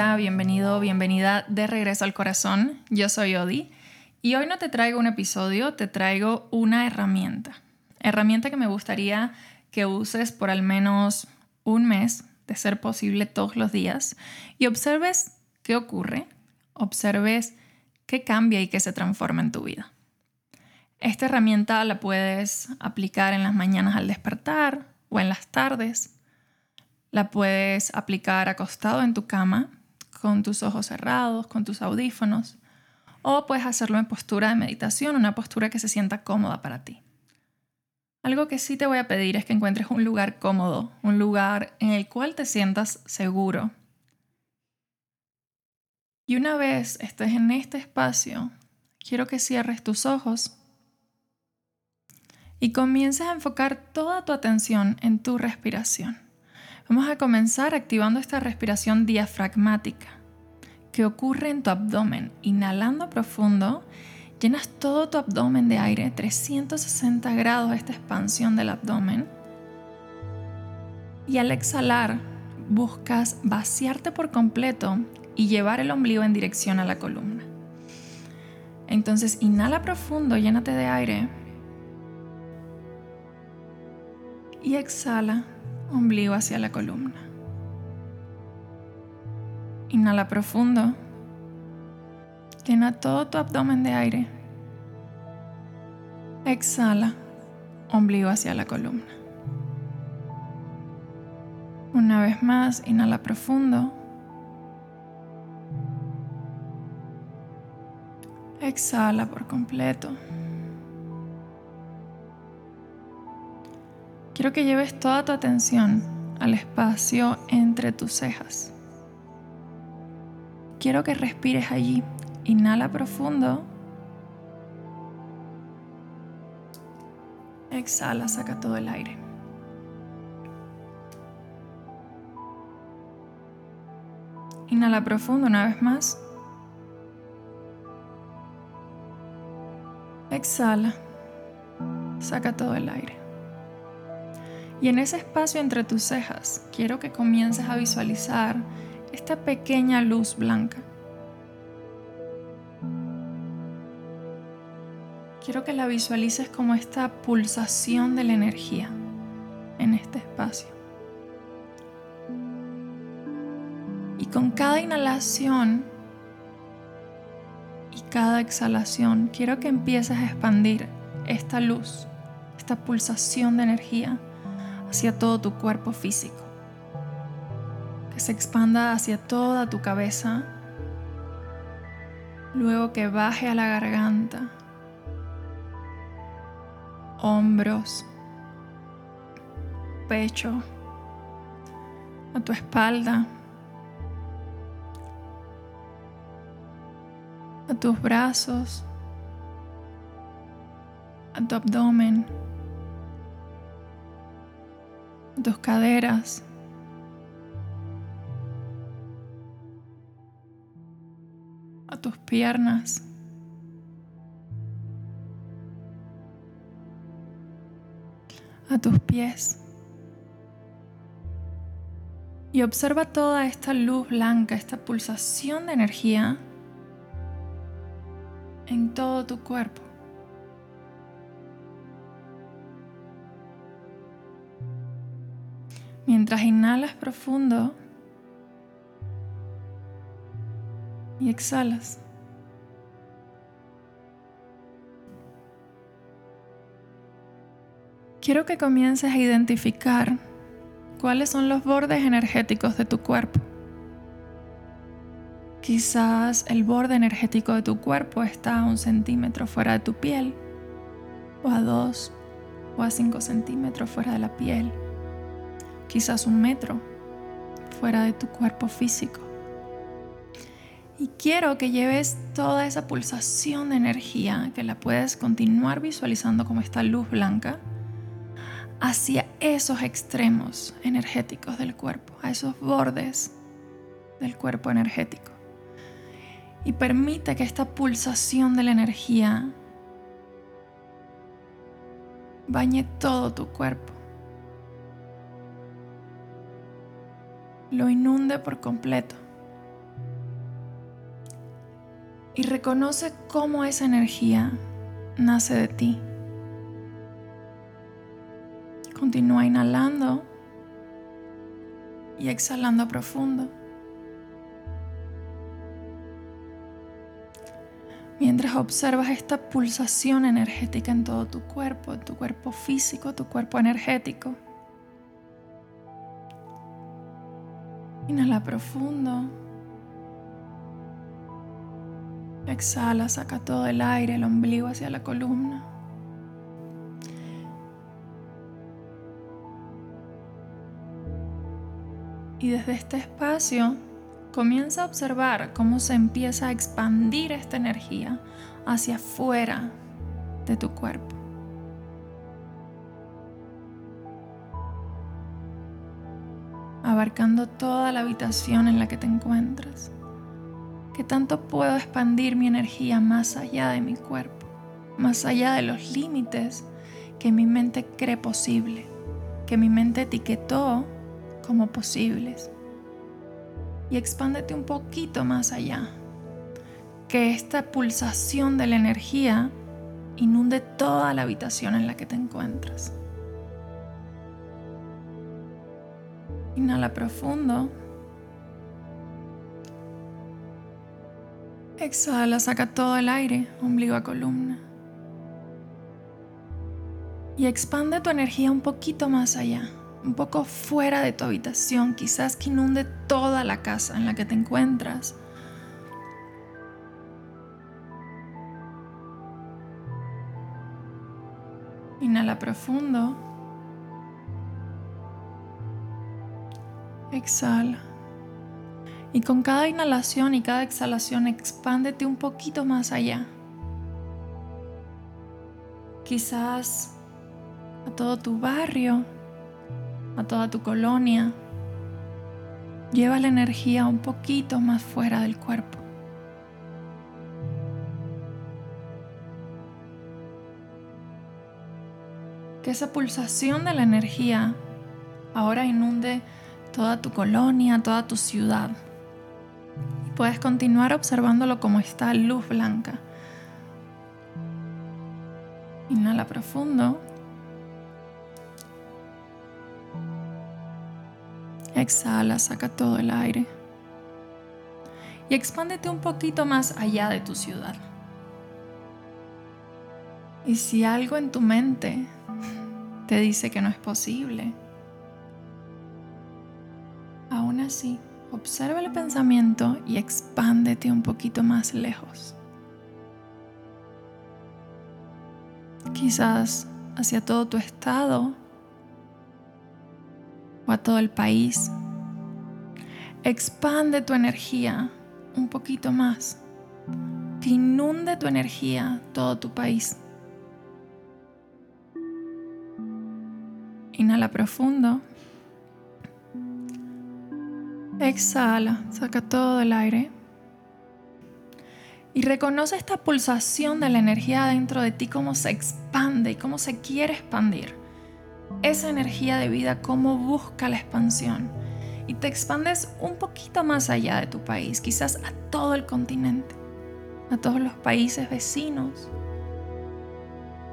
Bienvenido, bienvenida de regreso al corazón. Yo soy Odi y hoy no te traigo un episodio, te traigo una herramienta. Herramienta que me gustaría que uses por al menos un mes, de ser posible todos los días, y observes qué ocurre, observes qué cambia y qué se transforma en tu vida. Esta herramienta la puedes aplicar en las mañanas al despertar o en las tardes la puedes aplicar acostado en tu cama, con tus ojos cerrados, con tus audífonos, o puedes hacerlo en postura de meditación, una postura que se sienta cómoda para ti. Algo que sí te voy a pedir es que encuentres un lugar cómodo, un lugar en el cual te sientas seguro. Y una vez estés en este espacio, quiero que cierres tus ojos y comiences a enfocar toda tu atención en tu respiración. Vamos a comenzar activando esta respiración diafragmática que ocurre en tu abdomen. Inhalando profundo, llenas todo tu abdomen de aire, 360 grados esta expansión del abdomen. Y al exhalar, buscas vaciarte por completo y llevar el ombligo en dirección a la columna. Entonces inhala profundo, llénate de aire. Y exhala ombligo hacia la columna. Inhala profundo. Llena todo tu abdomen de aire. Exhala, ombligo hacia la columna. Una vez más, inhala profundo. Exhala por completo. Quiero que lleves toda tu atención al espacio entre tus cejas. Quiero que respires allí. Inhala profundo. Exhala, saca todo el aire. Inhala profundo una vez más. Exhala, saca todo el aire. Y en ese espacio entre tus cejas, quiero que comiences a visualizar esta pequeña luz blanca. Quiero que la visualices como esta pulsación de la energía en este espacio. Y con cada inhalación y cada exhalación, quiero que empieces a expandir esta luz, esta pulsación de energía hacia todo tu cuerpo físico, que se expanda hacia toda tu cabeza, luego que baje a la garganta, hombros, pecho, a tu espalda, a tus brazos, a tu abdomen tus caderas. a tus piernas. a tus pies. Y observa toda esta luz blanca, esta pulsación de energía en todo tu cuerpo. Mientras inhalas profundo y exhalas. Quiero que comiences a identificar cuáles son los bordes energéticos de tu cuerpo. Quizás el borde energético de tu cuerpo está a un centímetro fuera de tu piel, o a dos, o a cinco centímetros fuera de la piel quizás un metro fuera de tu cuerpo físico. Y quiero que lleves toda esa pulsación de energía, que la puedes continuar visualizando como esta luz blanca, hacia esos extremos energéticos del cuerpo, a esos bordes del cuerpo energético. Y permite que esta pulsación de la energía bañe todo tu cuerpo. Lo inunde por completo. Y reconoce cómo esa energía nace de ti. Continúa inhalando y exhalando profundo. Mientras observas esta pulsación energética en todo tu cuerpo, en tu cuerpo físico, tu cuerpo energético. Inhala profundo. Exhala, saca todo el aire, el ombligo hacia la columna. Y desde este espacio comienza a observar cómo se empieza a expandir esta energía hacia afuera de tu cuerpo. Abarcando toda la habitación en la que te encuentras. ¿Qué tanto puedo expandir mi energía más allá de mi cuerpo, más allá de los límites que mi mente cree posible, que mi mente etiquetó como posibles. Y expándete un poquito más allá. Que esta pulsación de la energía inunde toda la habitación en la que te encuentras. Inhala profundo. Exhala, saca todo el aire, ombligo a columna. Y expande tu energía un poquito más allá un poco fuera de tu habitación, quizás que inunde toda la casa en la que te encuentras. Inhala profundo. Exhala. Y con cada inhalación y cada exhalación expándete un poquito más allá. Quizás a todo tu barrio, a toda tu colonia. Lleva la energía un poquito más fuera del cuerpo. Que esa pulsación de la energía ahora inunde toda tu colonia, toda tu ciudad. Y puedes continuar observándolo como está luz blanca. Inhala profundo. Exhala, saca todo el aire. Y expándete un poquito más allá de tu ciudad. Y si algo en tu mente te dice que no es posible, observa el pensamiento y expándete un poquito más lejos. Quizás hacia todo tu estado a todo el país. Expande tu energía un poquito más. Que inunde tu energía todo tu país. Inhala profundo. Exhala, saca todo el aire. Y reconoce esta pulsación de la energía dentro de ti, cómo se expande y cómo se quiere expandir esa energía de vida, cómo busca la expansión. Y te expandes un poquito más allá de tu país, quizás a todo el continente, a todos los países vecinos.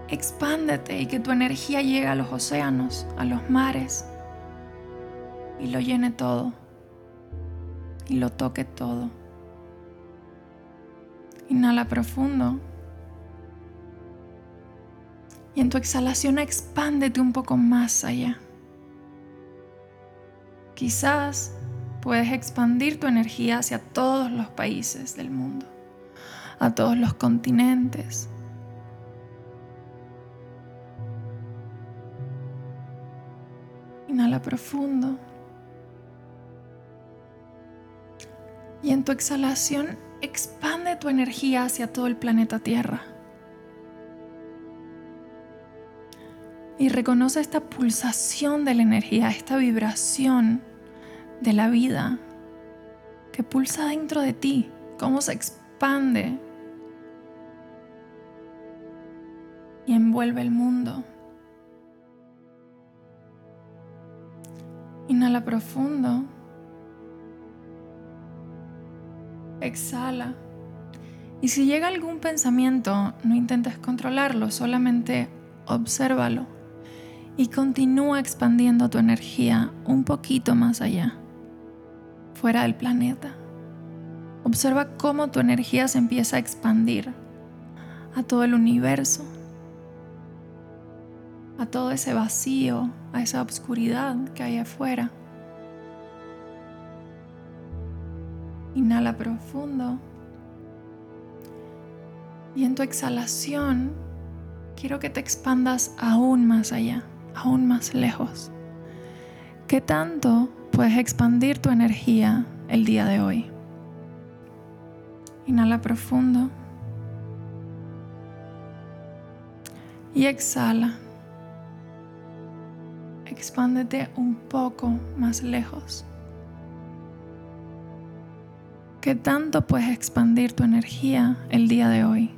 Expándete y que tu energía llegue a los océanos, a los mares, y lo llene todo, y lo toque todo. Inhala profundo. Y en tu exhalación expándete un poco más allá. Quizás puedes expandir tu energía hacia todos los países del mundo, a todos los continentes. Inhala profundo. Y en tu exhalación expande tu energía hacia todo el planeta Tierra. y reconoce esta pulsación de la energía, esta vibración de la vida que pulsa dentro de ti, cómo se expande y envuelve el mundo. Inhala profundo. Exhala. Y si llega algún pensamiento, no intentes controlarlo, solamente obsérvalo y continúa expandiendo tu energía un poquito más allá, fuera del planeta. Observa cómo tu energía se empieza a expandir a todo el universo, a todo ese vacío, a esa oscuridad que hay afuera. Inhala profundo. Y en tu exhalación, quiero que te expandas aún más allá, aún más lejos. ¿Qué tanto puedes expandir tu energía el día de hoy? Inhala profundo. Y exhala. Expándete un poco más lejos. ¿Qué tanto puedes expandir tu energía el día de hoy?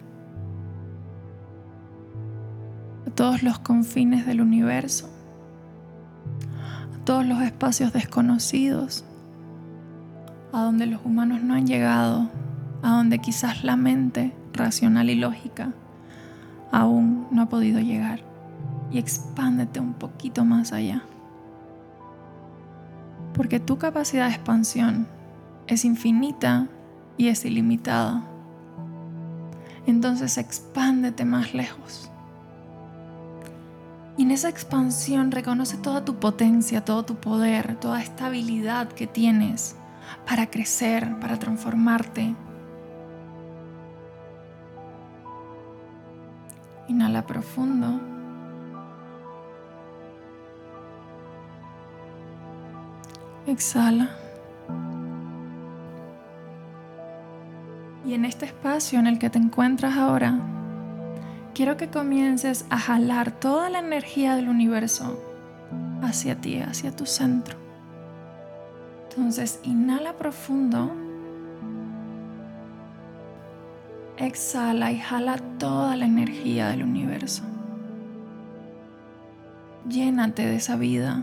A todos los confines del universo, a todos los espacios desconocidos, a donde los humanos no han llegado, a donde quizás la mente racional y lógica aún no ha podido llegar y expándete un poquito más allá. Porque tu capacidad de expansión es infinita y es ilimitada. Entonces expándete más lejos. Y en esa expansión reconoce toda tu potencia, todo tu poder, toda esta habilidad que tienes para crecer, para transformarte, Inhala profundo. Exhala. Y en este espacio en el que te encuentras ahora, quiero que comiences a jalar toda la energía del universo hacia ti, hacia tu centro. Entonces, inhala profundo. Exhala y jala toda la energía del universo. Llénate de esa vida,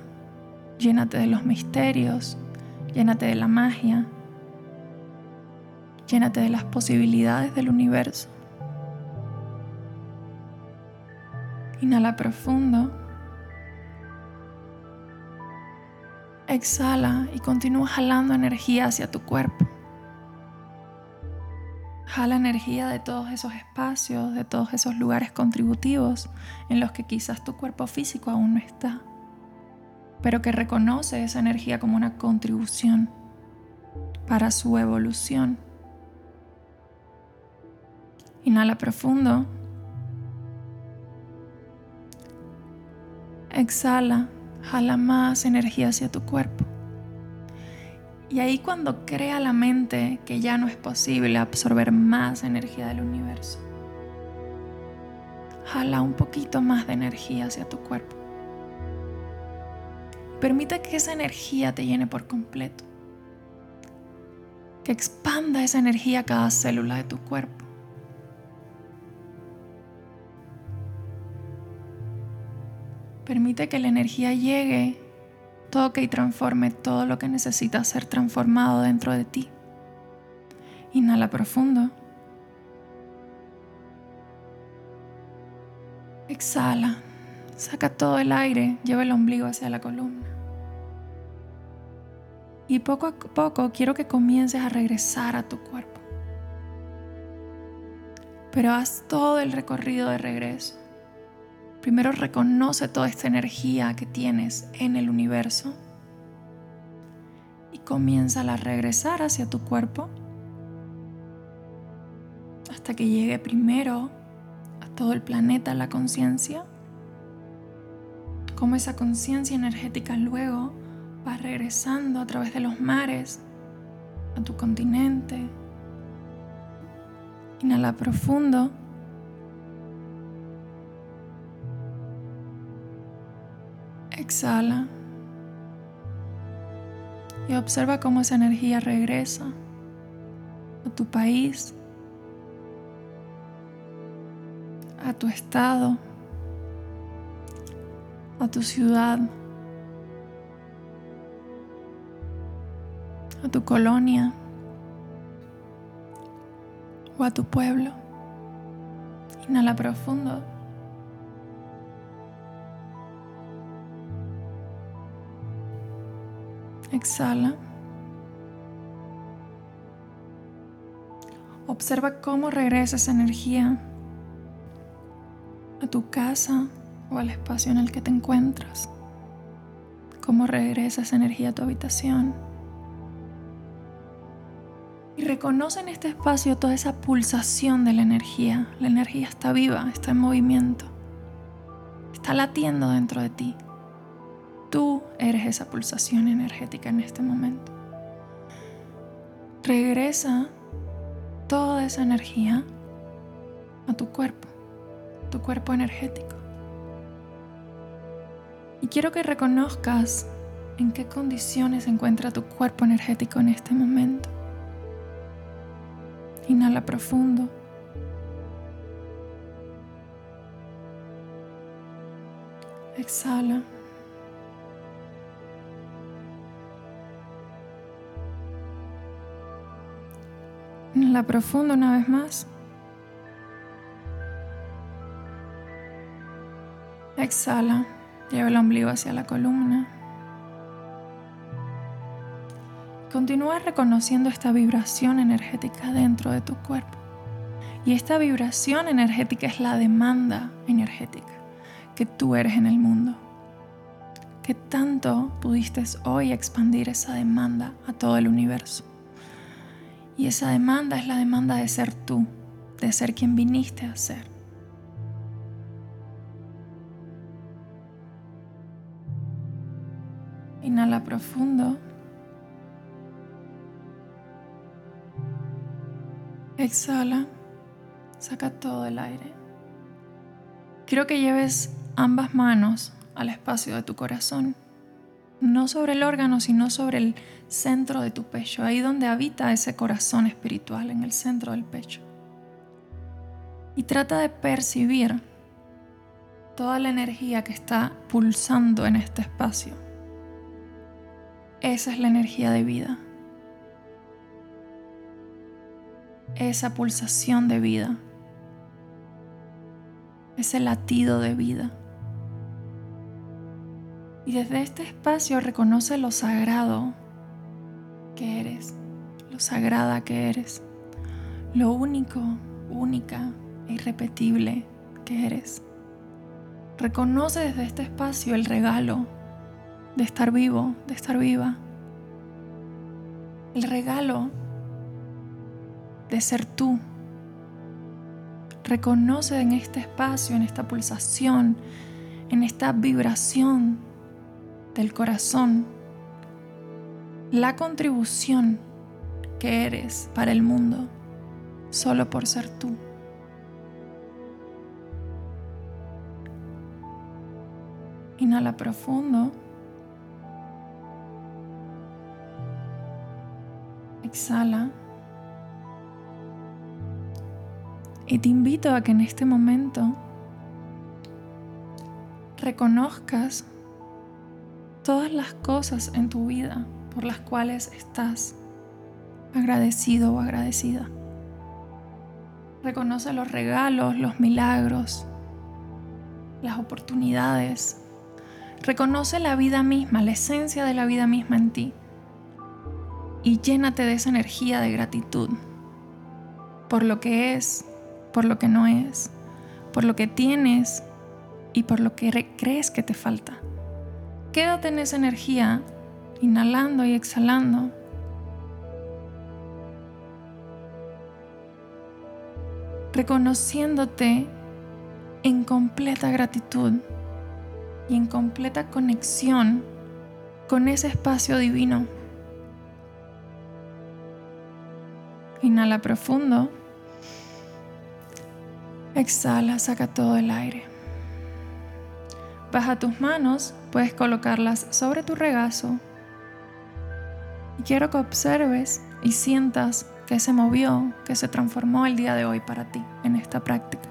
llénate de los misterios, llénate de la magia, llénate de las posibilidades del universo. Inhala profundo. Exhala y continúa jalando energía hacia tu cuerpo. Jala energía de todos esos espacios, de todos esos lugares contributivos en los que quizás tu cuerpo físico aún no está, pero que reconoce esa energía como una contribución para su evolución. Inhala profundo. Exhala, jala más energía hacia tu cuerpo. Y ahí cuando crea la mente que ya no es posible absorber más energía del universo, jala un poquito más de energía hacia tu cuerpo. Permite que esa energía te llene por completo. Que expanda esa energía a cada célula de tu cuerpo. Permite que la energía llegue toque y transforme todo lo que necesita ser transformado dentro de ti. Inhala profundo. Exhala. Saca todo el aire, lleva el ombligo hacia la columna. Y poco a poco quiero que comiences a regresar a tu cuerpo. Pero haz todo el recorrido de regreso. Primero reconoce toda esta energía que tienes en el universo y comienza a regresar hacia tu cuerpo hasta que llegue primero a todo el planeta la conciencia. Como esa conciencia energética luego va regresando a través de los mares a tu continente. Inhala profundo. Exhala. Y observa cómo esa energía regresa a tu país, a tu estado, a tu ciudad, a tu colonia o a tu pueblo. Inhala profundo. Exhala. Observa cómo regresa esa energía a tu casa o al espacio en el que te encuentras. Cómo regresa esa energía a tu habitación. Y reconoce en este espacio toda esa pulsación de la energía. La energía está viva, está en movimiento. Está latiendo dentro de ti. Tú eres esa pulsación energética en este momento. Regresa toda esa energía a tu cuerpo, tu cuerpo energético. Y quiero que reconozcas en qué condiciones se encuentra tu cuerpo energético en este momento. Inhala profundo. Exhala. Inhala profundo una vez más. Exhala. Lleva el ombligo hacia la columna. Continúa reconociendo esta vibración energética dentro de tu cuerpo. Y esta vibración energética es la demanda energética que tú eres en el mundo. Que tanto pudiste hoy expandir esa demanda a todo el universo. Y esa demanda es la demanda de ser tú, de ser quien viniste a ser. Inhala profundo. Exhala. Saca todo el aire. Quiero que lleves ambas manos al espacio de tu corazón. No sobre el órgano, sino sobre el centro de tu pecho, ahí donde habita ese corazón espiritual, en el centro del pecho. Y trata de percibir toda la energía que está pulsando en este espacio. Esa es la energía de vida. Esa pulsación de vida. Ese latido de vida. Y desde este espacio reconoce lo sagrado que eres, lo sagrada que eres, lo único, única e irrepetible que eres. Reconoce desde este espacio el regalo de estar vivo, de estar viva. El regalo de ser tú. Reconoce en este espacio, en esta pulsación, en esta vibración del corazón, la contribución que eres para el mundo solo por ser tú. Inhala profundo. Exhala. Y te invito a que en este momento reconozcas todas las cosas en tu vida por las cuales estás agradecido o agradecida. Reconoce los regalos, los milagros, las oportunidades. Reconoce la vida misma, la esencia de la vida misma en ti y llénate de esa energía de gratitud por lo que es, por lo que no es, por lo que tienes y por lo que crees que te falta. Quédate en esa energía, inhalando y exhalando. Reconociéndote en completa gratitud y en completa conexión con ese espacio divino Inhala profundo. Exhala, saca todo el aire. Baja tus manos, puedes colocarlas sobre tu regazo. Y quiero que observes y sientas que se movió, que se transformó el día de hoy para ti en esta práctica.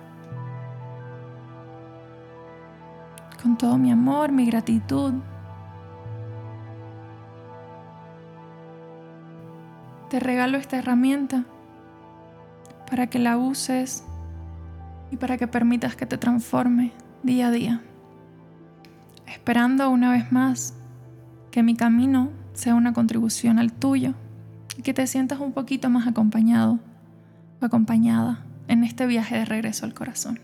Con todo mi amor, mi gratitud, te regalo esta herramienta para que la uses y para que permitas que te transforme día a día. Esperando una vez más que mi camino sea una contribución al tuyo y que te sientas un poquito más acompañado o acompañada en este viaje de regreso al corazón.